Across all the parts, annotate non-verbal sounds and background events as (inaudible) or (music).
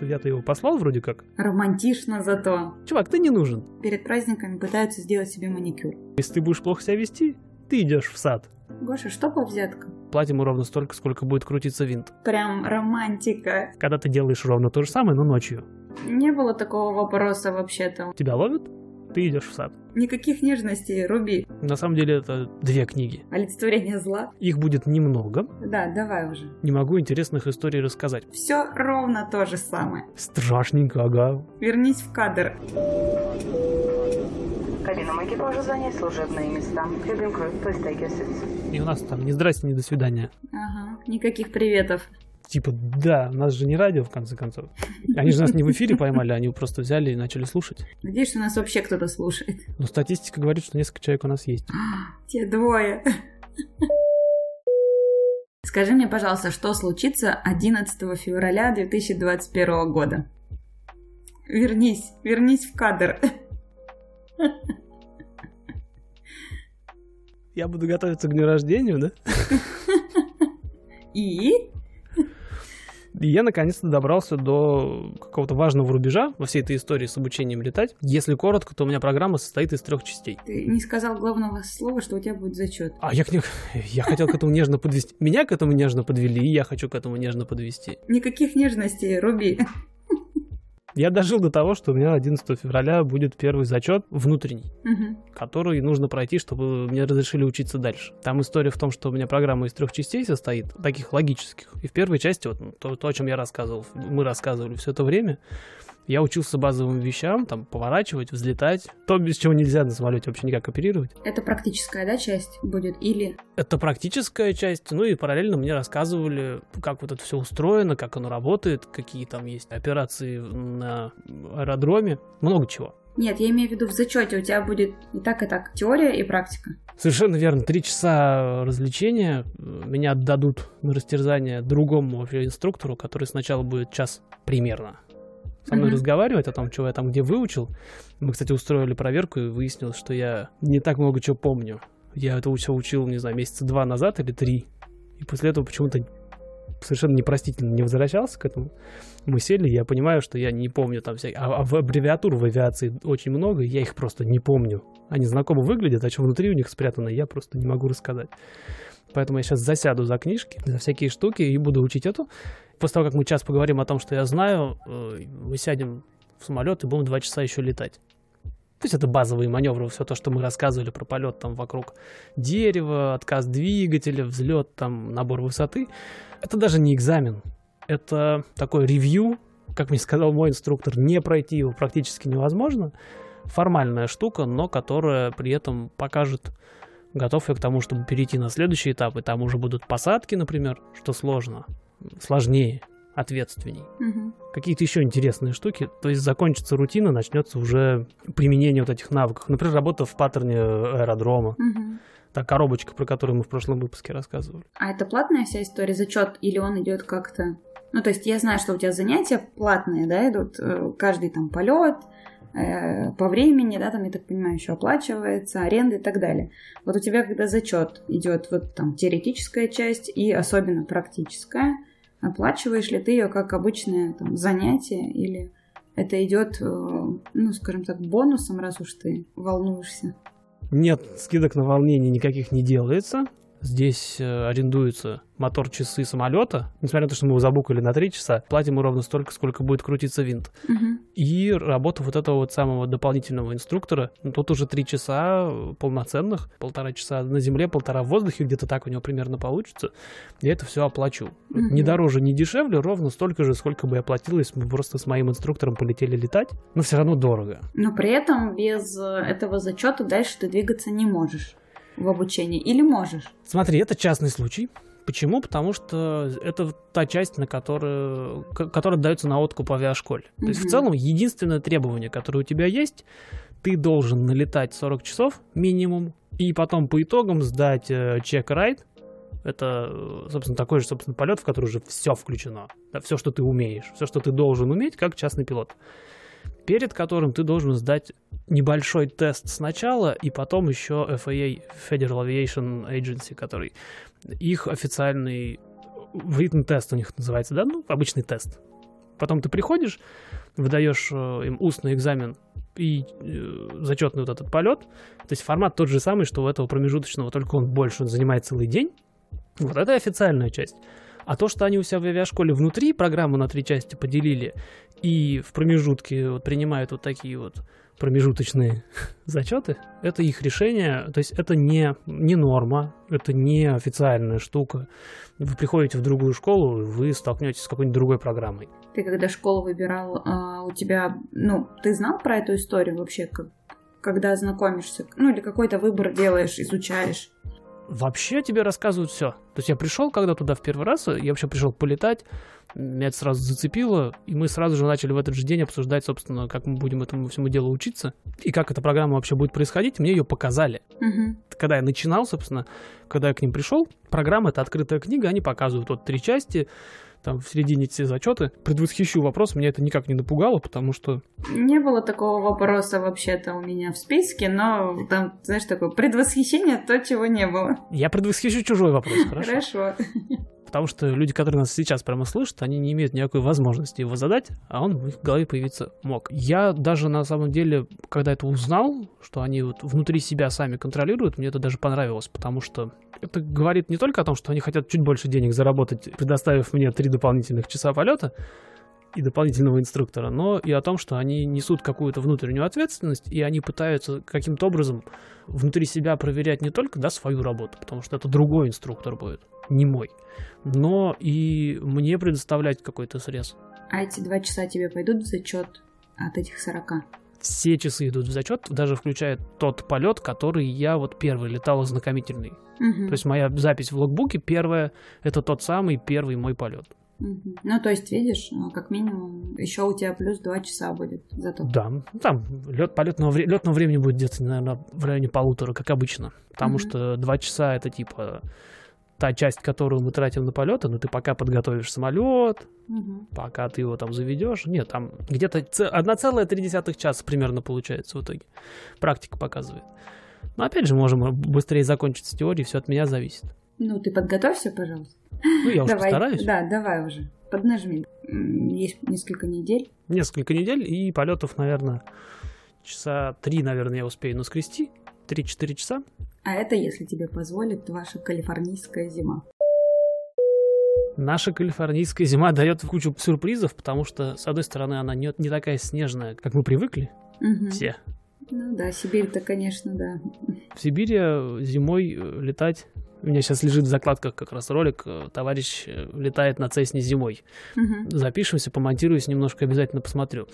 Я-то его послал вроде как. Романтично зато. Чувак, ты не нужен. Перед праздниками пытаются сделать себе маникюр. Если ты будешь плохо себя вести, ты идешь в сад. Гоша, что по взяткам? Платим ему ровно столько, сколько будет крутиться винт. Прям романтика. Когда ты делаешь ровно то же самое, но ночью. Не было такого вопроса вообще-то. Тебя ловят? Ты идешь в сад. Никаких нежностей, Руби. На самом деле это две книги. Олицетворение зла. Их будет немного. Да, давай уже. Не могу интересных историй рассказать. Все ровно то же самое. Страшненько, ага. Вернись в кадр. Кабинам экипажа занять служебные места. Cabin crew, please take your seats. И у нас там ни здрасте, ни до свидания. Ага, никаких приветов. Типа, да, нас же не радио, в конце концов. Они же нас не в эфире поймали, они просто взяли и начали слушать. Надеюсь, что нас вообще кто-то слушает. Но статистика говорит, что несколько человек у нас есть. (gasps) Те двое. (laughs) Скажи мне, пожалуйста, что случится 11 февраля 2021 года? Вернись, вернись в кадр. (laughs) Я буду готовиться к дню рождения, да? (laughs) И? И я наконец-то добрался до какого-то важного рубежа во всей этой истории с обучением летать. Если коротко, то у меня программа состоит из трех частей. Ты не сказал главного слова, что у тебя будет зачет. А я, к я хотел к этому нежно подвести. Меня к этому нежно подвели, и я хочу к этому нежно подвести. Никаких нежностей, Руби. Я дожил до того, что у меня 11 февраля будет первый зачет внутренний, Мгм. который нужно пройти, чтобы мне разрешили учиться дальше. Там история в том, что у меня программа из трех частей состоит, таких логических. И в первой части, вот то, то, о чем я рассказывал, мы рассказывали все это время, я учился базовым вещам, там, поворачивать, взлетать, то, без чего нельзя на самолете вообще никак оперировать. Это практическая, да, часть будет? Или... Это практическая часть, ну и параллельно мне рассказывали, как вот это все устроено, как оно работает, какие там есть операции на аэродроме, много чего. Нет, я имею в виду в зачете у тебя будет и так, и так теория и практика. Совершенно верно. Три часа развлечения меня отдадут на растерзание другому вообще инструктору, который сначала будет час примерно со мной Мгм. разговаривать о том, чего я там где выучил. Мы, кстати, устроили проверку и выяснилось, что я не так много чего помню. Я это все учил, не знаю, месяца два назад или три. И после этого почему-то совершенно непростительно не возвращался к этому. Мы сели, я понимаю, что я не помню там всякие... А, а в аббревиатур в авиации очень много, и я их просто не помню. Они знакомо выглядят, а что внутри у них спрятано, я просто не могу рассказать. Поэтому я сейчас засяду за книжки, за всякие штуки и буду учить эту. После того, как мы час поговорим о том, что я знаю, э, мы сядем в самолет и будем два часа еще летать. То есть это базовые маневры, все то, что мы рассказывали про полет там вокруг дерева, отказ двигателя, взлет, там набор высоты. Это даже не экзамен. Это такой ревью, как мне сказал мой инструктор, не пройти его практически невозможно. Формальная штука, но которая при этом покажет, готов я к тому, чтобы перейти на следующий этап, и там уже будут посадки, например, что сложно, сложнее, ответственней Мгм. какие-то еще интересные штуки. То есть закончится рутина, начнется уже применение вот этих навыков. Например, работа в паттерне аэродрома. Мгм. Та коробочка, про которую мы в прошлом выпуске рассказывали. А это платная вся история, зачет, или он идет как-то... Ну, то есть я знаю, что у тебя занятия платные, да, идут, э, каждый там полет, э, по времени, да, там, я так понимаю, еще оплачивается, аренда и так далее. Вот у тебя, когда зачет идет, вот там теоретическая часть и особенно практическая, оплачиваешь ли ты ее как обычное там занятие или это идет, э, ну, скажем так, бонусом, раз уж ты волнуешься? Нет, скидок на волнение никаких не делается. Здесь э, арендуются мотор-часы самолета. Несмотря на то, что мы его забукали на 3 часа, платим мы ровно столько, сколько будет крутиться винт. Мгм. И работа вот этого вот самого дополнительного инструктора, ну, тут уже три часа э, полноценных, полтора часа на земле, полтора в воздухе, где-то так у него примерно получится. Я это все оплачу. Мгм. Не дороже, не дешевле, ровно столько же, сколько бы я платил, если бы просто с моим инструктором полетели летать. Но все равно дорого. Но при этом без э, этого зачета дальше ты двигаться не можешь в обучении. Или можешь? Смотри, это частный случай. Почему? Потому что это та часть, на которую, которая дается на откуп авиашколе. То есть в целом единственное требование, которое у тебя есть, ты должен налетать 40 часов минимум, и потом по итогам сдать э, чек-райд. Это, э, собственно, такой же, собственно, полет, в который уже все включено. все, что ты умеешь, все, что ты должен уметь, как частный пилот. Перед которым ты должен сдать небольшой тест сначала, и потом еще FAA, Federal Aviation Agency, который их официальный written тест у них называется, да, ну, обычный тест. Потом ты приходишь, выдаешь э, им устный экзамен и э, зачетный вот этот полет. То есть формат тот же самый, что у этого промежуточного, только он больше, он занимает целый день. Вот это официальная часть. А то, что они у себя в авиашколе внутри программу на три части поделили и в промежутке вот принимают вот такие вот промежуточные (laughs) зачеты, это их решение, то есть это не, не норма, это не официальная штука. Вы приходите в другую школу, вы столкнетесь с какой-нибудь другой программой. Ты когда школу выбирал, а, у тебя, ну, ты знал про эту историю вообще, когда знакомишься? Ну, или какой-то выбор делаешь, изучаешь? Вообще тебе рассказывают все. То есть я пришел когда туда в первый раз, я вообще пришел полетать, меня это сразу зацепило, и мы сразу же начали в этот же день обсуждать, собственно, как мы будем этому всему делу учиться, и как эта программа вообще будет происходить, мне ее показали. Угу. Когда я начинал, собственно, когда я к ним пришел, программа — это открытая книга, они показывают вот три части, там в середине все зачеты. Предвосхищу вопрос, меня это никак не напугало, потому что... Не было такого вопроса вообще-то у меня в списке, но там, знаешь, такое предвосхищение, то, чего не было. Я предвосхищу чужой вопрос, хорошо? Хорошо. Потому что люди, которые нас сейчас прямо слышат, они не имеют никакой возможности его задать, а он в их голове появиться мог. Я даже на самом деле, когда это узнал, что они вот внутри себя сами контролируют, мне это даже понравилось, потому что это говорит не только о том, что они хотят чуть больше денег заработать, предоставив мне три дополнительных часа полета, и дополнительного инструктора, но и о том, что они несут какую-то внутреннюю ответственность, и они пытаются каким-то образом внутри себя проверять не только да, свою работу, потому что это другой инструктор будет, не мой, но и мне предоставлять какой-то срез. А эти два часа тебе пойдут в зачет от этих сорока? Все часы идут в зачет, даже включая тот полет, который я вот первый летал ознакомительный. Угу. То есть моя запись в логбуке первая, это тот самый первый мой полет. Угу. Ну, то есть, видишь, ну, как минимум, еще у тебя плюс два часа будет зато. Да, ну, там лет полетного, вре- летного времени будет где-то, наверное, в районе полутора, как обычно. Потому Мгм. что два часа это типа та часть, которую мы тратим на полеты, но ты пока подготовишь самолет, Мгм. пока ты его там заведешь. Нет, там где-то ц- 1,3 часа примерно получается в итоге. Практика показывает. Но опять же, можем быстрее закончить с теорией, все от меня зависит. Ну, ты подготовься, пожалуйста. Ну, я уж давай, постараюсь. Да, давай уже. Поднажми. Есть несколько недель. Несколько недель и полетов, наверное, часа три, наверное, я успею наскрести. 3-4 часа. А это, если тебе позволит, ваша калифорнийская зима. Наша калифорнийская зима дает кучу сюрпризов, потому что, с одной стороны, она не, не такая снежная, как мы привыкли Мгм. все. Ну да, Сибирь-то, конечно, да. В Сибири э, зимой э, летать... У меня сейчас лежит в закладках как раз ролик э, «Товарищ э, летает на Цесне зимой». Мгм. Запишемся, помонтируюсь, немножко обязательно посмотрю.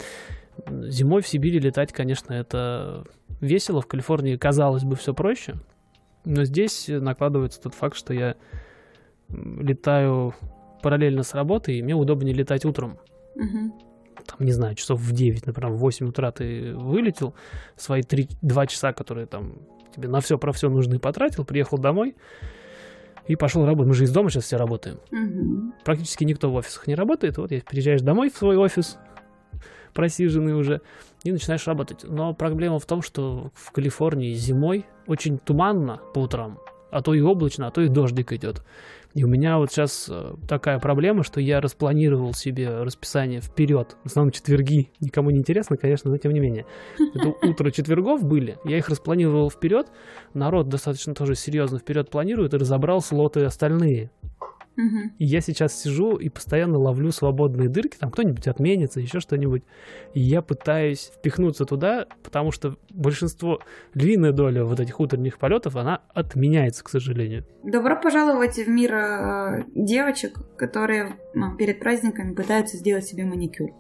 Зимой в Сибири летать, конечно, это весело. В Калифорнии, казалось бы, все проще. Но здесь накладывается тот факт, что я летаю параллельно с работой, и мне удобнее летать утром. Мгм. Там, не знаю, часов в 9, например, в 8 утра ты вылетел, свои 3, 2 часа, которые там тебе на все про все нужны, потратил, приехал домой и пошел работать. Мы же из дома сейчас все работаем Мгм. практически никто в офисах не работает. Вот приезжаешь домой в свой офис, (laughs) просиженный уже, и начинаешь работать. Но проблема в том, что в Калифорнии зимой очень туманно по утрам, а то и облачно, а то и дождик идет. И у меня вот сейчас э, такая проблема, что я распланировал себе расписание вперед. В основном четверги. Никому не интересно, конечно, но тем не менее. Это (laughs) утро четвергов были. Я их распланировал вперед. Народ достаточно тоже серьезно вперед планирует и разобрал слоты остальные. И я сейчас сижу и постоянно ловлю свободные дырки, там кто-нибудь отменится, еще что-нибудь. И я пытаюсь впихнуться туда, потому что большинство, львиная доля вот этих утренних полетов, она отменяется, к сожалению. Добро пожаловать в мир э, девочек, которые ну, перед праздниками пытаются сделать себе маникюр.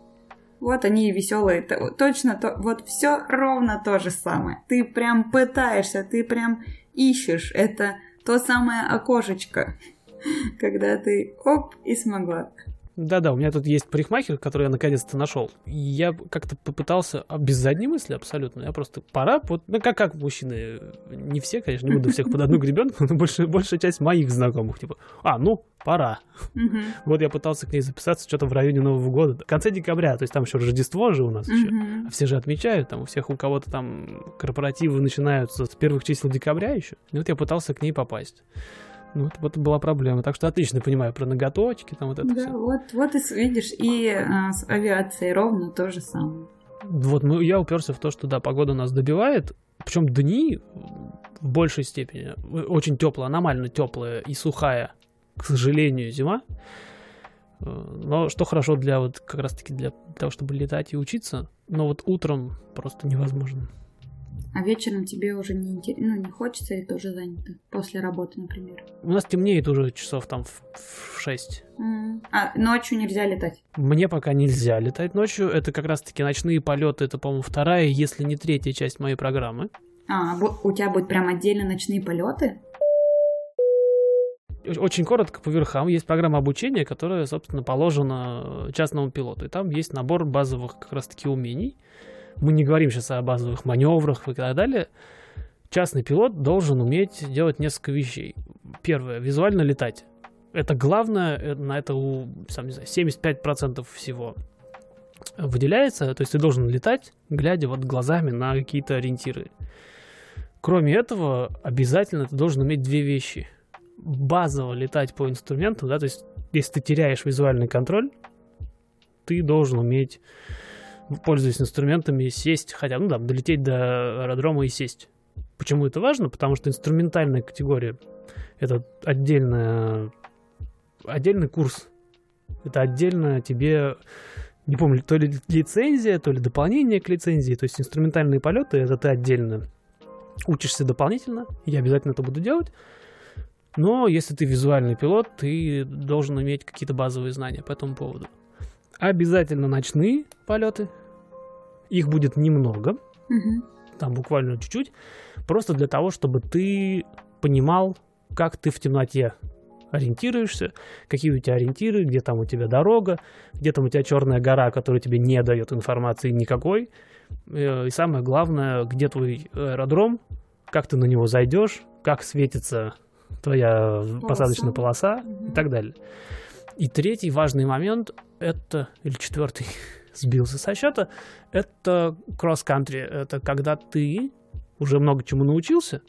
Вот они веселые, то- точно, то, вот все ровно то же самое. Ты прям пытаешься, ты прям ищешь это то самое окошечко, (laughs) когда ты оп и смогла. Да-да, у меня тут есть парикмахер, который я наконец-то нашел. Я как-то попытался, а без задней мысли абсолютно, я просто пора, вот, ну как, как мужчины, не все, конечно, не буду всех под одну гребенку, но больше, большая часть моих знакомых, типа, а, ну, пора, Мгм. (laughs) Вот я пытался к ней записаться что-то в районе Нового года. В конце декабря, то есть там еще Рождество же у нас еще. Мгм. А все же отмечают, там у всех у кого-то там корпоративы начинаются с первых чисел декабря еще. И вот я пытался к ней попасть. Ну, вот, вот была проблема. Так что отлично понимаю про ноготочки, там вот это Да, все. вот, вот и видишь, и а, с авиацией ровно то же самое. Вот ну, я уперся в то, что да, погода нас добивает. Причем дни в большей степени очень теплая, аномально теплая и сухая, к сожалению, зима. Э, Но что хорошо для вот как раз таки для того, чтобы летать и учиться, но вот утром просто невозможно. А вечером тебе уже не, ну, не хочется или тоже занято? После работы, например. У нас темнеет уже часов там в, 6. М. А ночью нельзя летать? Мне пока нельзя летать ночью. Это как раз таки ночные полеты. Это, по-моему, вторая, если не третья часть моей программы. А, у тебя будут прям отдельно ночные полеты? Очень коротко по верхам есть программа обучения, которая, собственно, положена э, частному пилоту. И там есть набор базовых как раз-таки умений. Мы не говорим сейчас о базовых маневрах и так далее. Частный пилот должен уметь делать несколько вещей. Первое, визуально летать. Это главное, э, на это у, сам не знаю, 75% всего выделяется. То есть ты должен летать, глядя вот глазами на какие-то ориентиры. Кроме этого, обязательно ты должен уметь две вещи – базово летать по инструменту, да, то есть если ты теряешь визуальный контроль, ты должен уметь, пользуясь инструментами, сесть, хотя, ну да, долететь до аэродрома и сесть. Почему это важно? Потому что инструментальная категория — это отдельная, отдельный курс. Это отдельно тебе, не помню, то ли лицензия, то ли дополнение к лицензии. То есть инструментальные полеты — это ты отдельно учишься дополнительно. Я обязательно это буду делать. Но если ты визуальный пилот, ты должен иметь какие-то базовые знания по этому поводу. Обязательно ночные полеты. Их будет немного, Мгм. там буквально чуть-чуть. Просто для того, чтобы ты понимал, как ты в темноте ориентируешься, какие у тебя ориентиры, где там у тебя дорога, где там у тебя черная гора, которая тебе не дает информации никакой. Э, И самое главное, где твой аэродром, как ты на него зайдешь, как светится твоя посадочная полоса и так далее. И третий важный момент это, или четвертый, (laughs) сбился со счета, это кросс-кантри. Это когда ты уже много чему научился,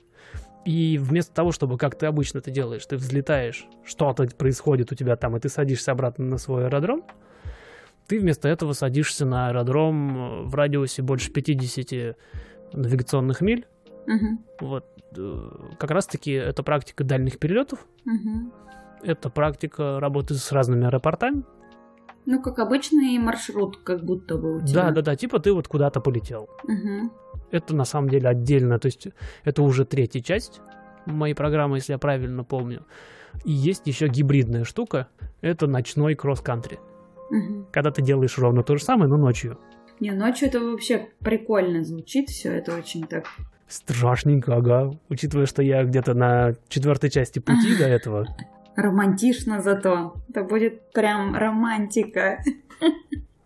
и вместо того, чтобы, как ты обычно это делаешь, ты взлетаешь, что-то происходит у тебя там, и ты садишься обратно на свой аэродром, ты вместо этого садишься на аэродром в радиусе больше 50 навигационных миль. Мгм. Вот. э, Как раз-таки это практика дальних перелетов, Мгм. это практика работы с разными аэропортами. Ну, как обычный маршрут, как будто бы у тебя. Да, да, да, типа ты вот куда-то полетел. Мгм. Это на самом деле отдельно, то есть это уже третья часть моей программы, если я правильно помню. И есть еще гибридная штука, это ночной кросс-кантри. Мгм. Когда ты делаешь ровно то же самое, но ночью. Не, ночью это вообще прикольно звучит все, это очень так. Страшненько, ага. Учитывая, что я где-то на четвертой части пути до этого. Романтично зато. Это будет прям романтика.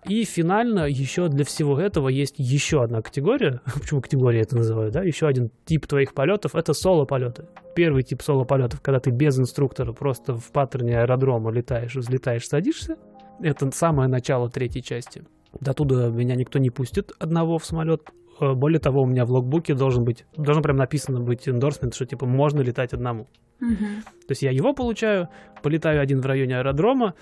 И финально еще для всего этого есть еще одна категория. (laughs) Почему категория это называют, да? Еще один тип твоих полетов это соло-полеты. Первый тип соло-полетов, когда ты без инструктора просто в паттерне аэродрома летаешь, взлетаешь, садишься. Это самое начало третьей части. До туда меня никто не пустит одного в самолет. Э, Более того, у меня в логбуке должен быть, должен прям написано быть эндорсмент, что типа можно летать одному. Мгм. То есть я его получаю, полетаю один в районе аэродрома,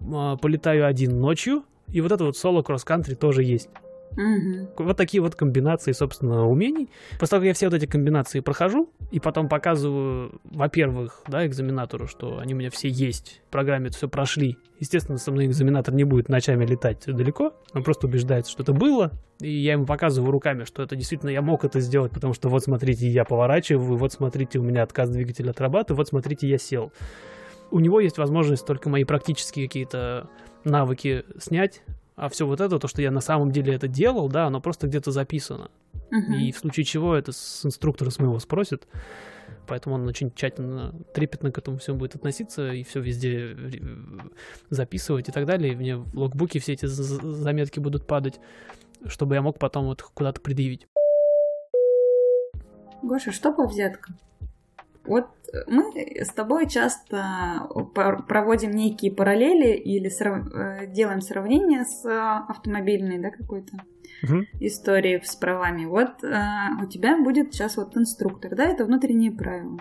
а, полетаю один ночью, и вот это вот соло кросс-кантри тоже есть. Мгм. Вот такие вот комбинации, собственно, умений. После того, как я все вот эти комбинации прохожу, и потом показываю, во-первых, да, экзаменатору, что они у меня все есть, в программе все прошли. Естественно, со мной экзаменатор не будет ночами летать далеко, он просто убеждается, что это было, и я ему показываю руками, что это действительно я мог это сделать, потому что вот смотрите, я поворачиваю, вот смотрите, у меня отказ двигателя отрабатывает, вот смотрите, я сел. У него есть возможность только мои практические какие-то навыки снять, а все вот это, то, что я на самом деле это делал, да, оно просто где-то записано. Мгм. И в случае чего это с инструктора с моего спросит. Поэтому он очень тщательно, трепетно к этому всему будет относиться и все везде э, записывать и так далее. И мне в логбуке все эти заметки будут падать, чтобы я мог потом вот куда-то предъявить. Гоша, что по взяткам? Вот мы с тобой часто пор- проводим некие параллели или срав- э, делаем сравнение с э, автомобильной, да, какой-то Мгм. историей с правами. Вот э, у тебя будет сейчас вот инструктор, да, это внутренние правила.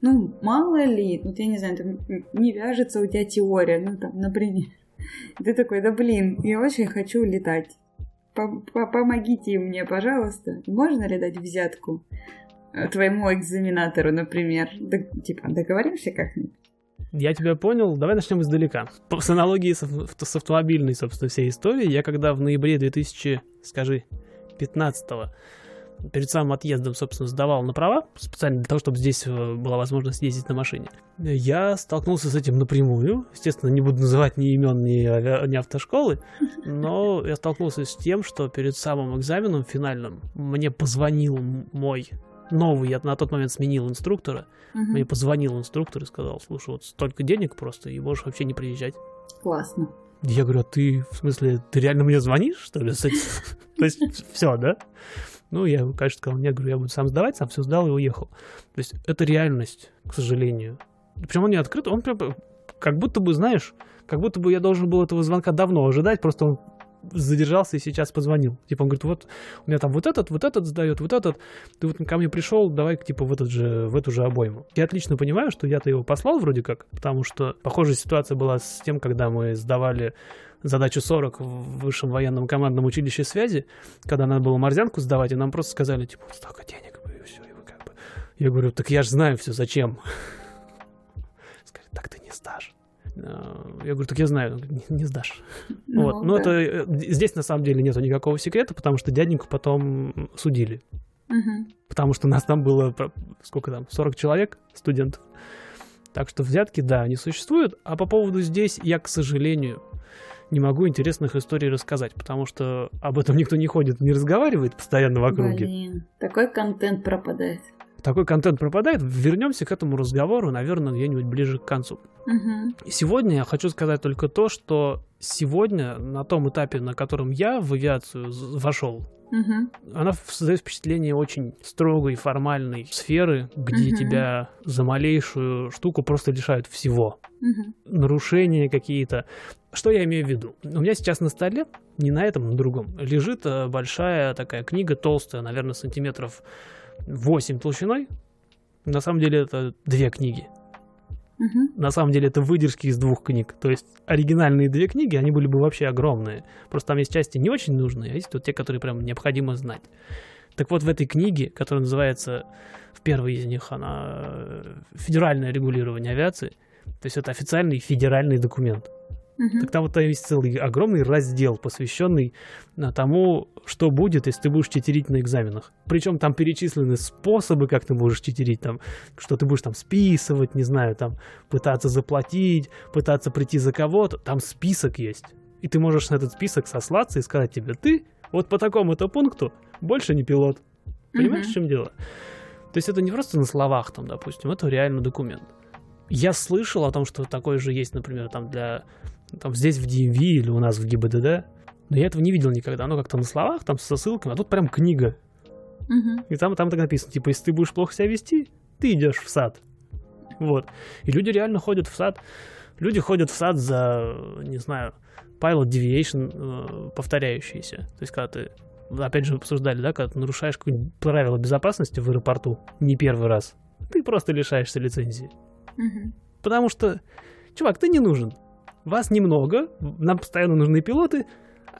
ну, мало ли, вот я не знаю, там не вяжется у тебя теория, ну, там, например. Ты такой, да блин, я очень хочу летать. Помогите мне, пожалуйста. Можно ли дать взятку э, твоему экзаменатору, например? Да, типа, договоримся как-нибудь? Я тебя понял. Давай начнем издалека. С аналогии с, с автомобильной, собственно, всей истории. Я когда в ноябре 2000, скажи, 15 перед самым отъездом, собственно, сдавал на права, специально для того, чтобы здесь э, была возможность ездить на машине. Я столкнулся с этим напрямую. Естественно, не буду называть ни имен, ни, авиа... ни автошколы, но я столкнулся с тем, что перед самым экзаменом финальным мне позвонил мой новый, я на тот момент сменил инструктора, угу. мне позвонил инструктор и сказал, слушай, вот столько денег просто, и можешь вообще не приезжать. Классно. Я говорю, а ты, в смысле, ты реально мне звонишь, что ли? (laughs) То есть, все, да? Ну, я, конечно, сказал, нет, говорю, я буду сам сдавать, сам все сдал и уехал. То есть, это реальность, к сожалению. Причем он не открыт, он прям как будто бы, знаешь, как будто бы я должен был этого звонка давно ожидать, просто он задержался и сейчас позвонил. Типа, он говорит, вот у меня там вот этот, вот этот сдает, вот этот. Ты вот ко мне пришел, давай типа в, этот же, в эту же обойму. Я отлично понимаю, что я-то его послал вроде как, потому что похожая ситуация была с тем, когда мы сдавали задачу 40 в высшем военном командном училище связи, когда надо было морзянку сдавать, и нам просто сказали, типа, столько денег, и все, и вы как бы... Я говорю, так я же знаю все, зачем? Сказали, так ты не сдашь. Э, я говорю, так я знаю, не, не сдашь. Ну, вот. Но да. это э, здесь на самом деле нету никакого секрета, потому что дяденьку потом судили. Угу. Потому что нас там было, сколько там, 40 человек, студентов. Так что взятки, да, не существуют. А по поводу здесь я, к сожалению, не могу интересных историй рассказать, потому что об этом никто не ходит, не разговаривает постоянно в округе. Блин, такой контент пропадает такой контент пропадает, вернемся к этому разговору, наверное, где-нибудь ближе к концу. Угу. Сегодня я хочу сказать только то, что сегодня, на том этапе, на котором я в авиацию вошел, угу. она создает впечатление очень строгой, формальной сферы, где угу. тебя за малейшую штуку просто лишают всего. Угу. Нарушения какие-то. Что я имею в виду? У меня сейчас на столе, не на этом, на другом, лежит э, большая такая книга, толстая, наверное, сантиметров 8 толщиной. На самом деле это две книги. На самом деле это выдержки из двух книг. То есть оригинальные две книги, они были бы вообще огромные. Просто там есть части не очень нужные, а есть вот те, которые прям необходимо знать. Так вот, в этой книге, которая называется, в первой из них, она э, «Федеральное регулирование авиации», то есть это официальный федеральный документ. Угу. Так там вот есть целый огромный раздел, посвященный а, тому, что будет, если ты будешь читерить на экзаменах. Причем там перечислены способы, как ты можешь читерить, там, что ты будешь там списывать, не знаю, там, пытаться заплатить, пытаться прийти за кого-то. Там список есть. И ты можешь на этот список сослаться и сказать тебе, ты вот по такому-то пункту больше не пилот. Понимаешь, угу. в чем дело? То есть это не просто на словах, там, допустим, это реально документ. Я слышал о том, что такой же есть, например, там для там здесь в DMV или у нас в ГИБДД. Но я этого не видел никогда. Ну, как-то на словах, там со ссылками, а тут прям книга. Угу. И там, там так написано, типа, если ты будешь плохо себя вести, ты идешь в сад. Вот. И люди реально ходят в сад. Люди ходят в сад за, не знаю, pilot deviation э, повторяющиеся. То есть, когда ты, опять же, обсуждали, да, когда ты нарушаешь какое-нибудь правило безопасности в аэропорту не первый раз, ты просто лишаешься лицензии. Угу. Потому что, чувак, ты не нужен. Вас немного, нам постоянно нужны пилоты,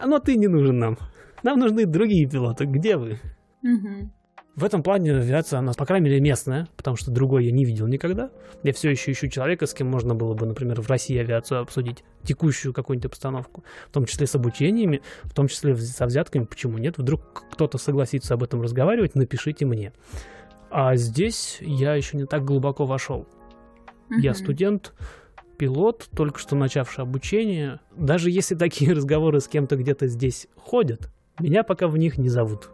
но ты не нужен нам. Нам нужны другие пилоты. Где вы? Угу. В этом плане авиация, она, по крайней мере, местная, потому что другой я не видел никогда. Я все еще ищу человека, с кем можно было бы, например, в России авиацию обсудить, текущую какую-нибудь обстановку, в том числе с обучениями, в том числе со взятками. Почему нет? Вдруг кто-то согласится об этом разговаривать, напишите мне. А здесь я еще не так глубоко вошел. Mm-hmm. Я студент, пилот, только что начавший обучение, даже если такие (laughs) разговоры с кем-то где-то здесь ходят, меня пока в них не зовут.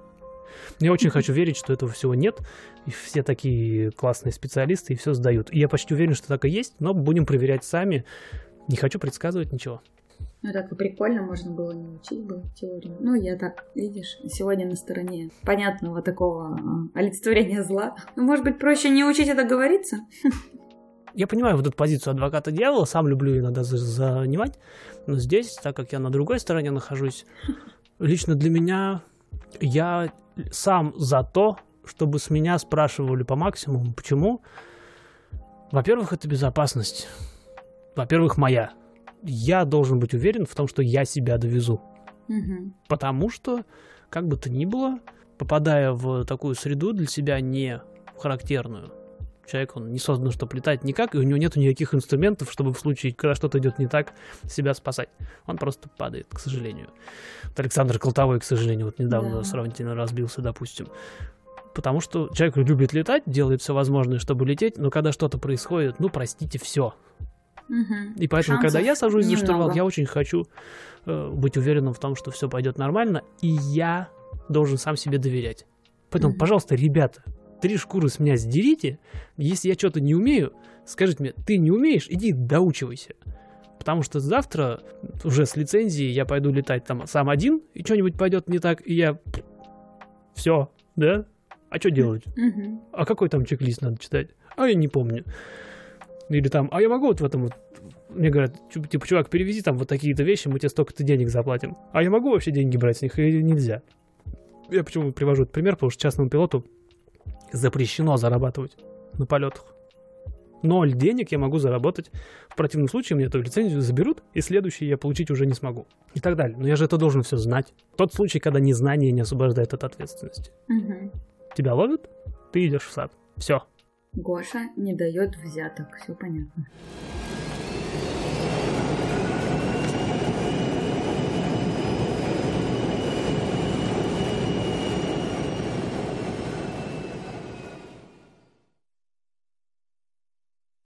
Я очень хочу верить, что этого всего нет, и все такие классные специалисты и все сдают. И я почти уверен, что так и есть, но будем проверять сами. Не хочу предсказывать ничего. Ну, так и прикольно, можно было не учить бы теорию. Ну, я так, видишь, сегодня на стороне понятного такого а, олицетворения зла. Ну, может быть, проще не учить это говориться? (laughs) я понимаю вот эту позицию адвоката дьявола, сам люблю иногда занимать, но здесь, так как я на другой стороне нахожусь, (laughs) лично для меня я сам за то, чтобы с меня спрашивали по максимуму. Почему? Во-первых, это безопасность. Во-первых, моя. Я должен быть уверен в том, что я себя довезу. Мгм. Потому что, как бы то ни было, попадая в такую среду для себя не характерную, человек, он не создан, чтобы летать никак, и у него нет никаких инструментов, чтобы в случае, когда что-то идет не так, себя спасать. Он просто падает, к сожалению. Вот Александр Колтовой, к сожалению, вот недавно Да. сравнительно разбился, допустим. Потому что человек любит летать, делает все возможное, чтобы лететь, но когда что-то происходит, ну, простите, все. Мгм. И поэтому, Шансов когда я сажусь за штурвал, немного. я очень хочу э, быть уверенным в том, что все пойдет нормально, и я должен сам себе доверять. Поэтому, Мгм. пожалуйста, ребята, три шкуры с меня сдерите. Если я что-то не умею, скажите мне, ты не умеешь, иди доучивайся. Потому что завтра уже с лицензией я пойду летать там сам один, и что-нибудь пойдет не так, и я... Все, да? А что делать? Мгм. а какой там чек-лист надо читать? А я не помню. Или там, а я могу вот в этом вот... Мне говорят, типа, чувак, перевези там вот такие-то вещи, мы тебе столько-то денег заплатим. А я могу вообще деньги брать с них или нельзя? Я почему привожу этот пример, потому что частному пилоту запрещено зарабатывать на полетах. Ноль денег я могу заработать. В противном случае мне эту лицензию заберут, и следующий я получить уже не смогу. И так далее. Но я же это должен все знать. Тот случай, когда незнание не освобождает от ответственности. Мгм. Тебя ловят, ты идешь в сад. Все. Гоша не дает взяток, все понятно.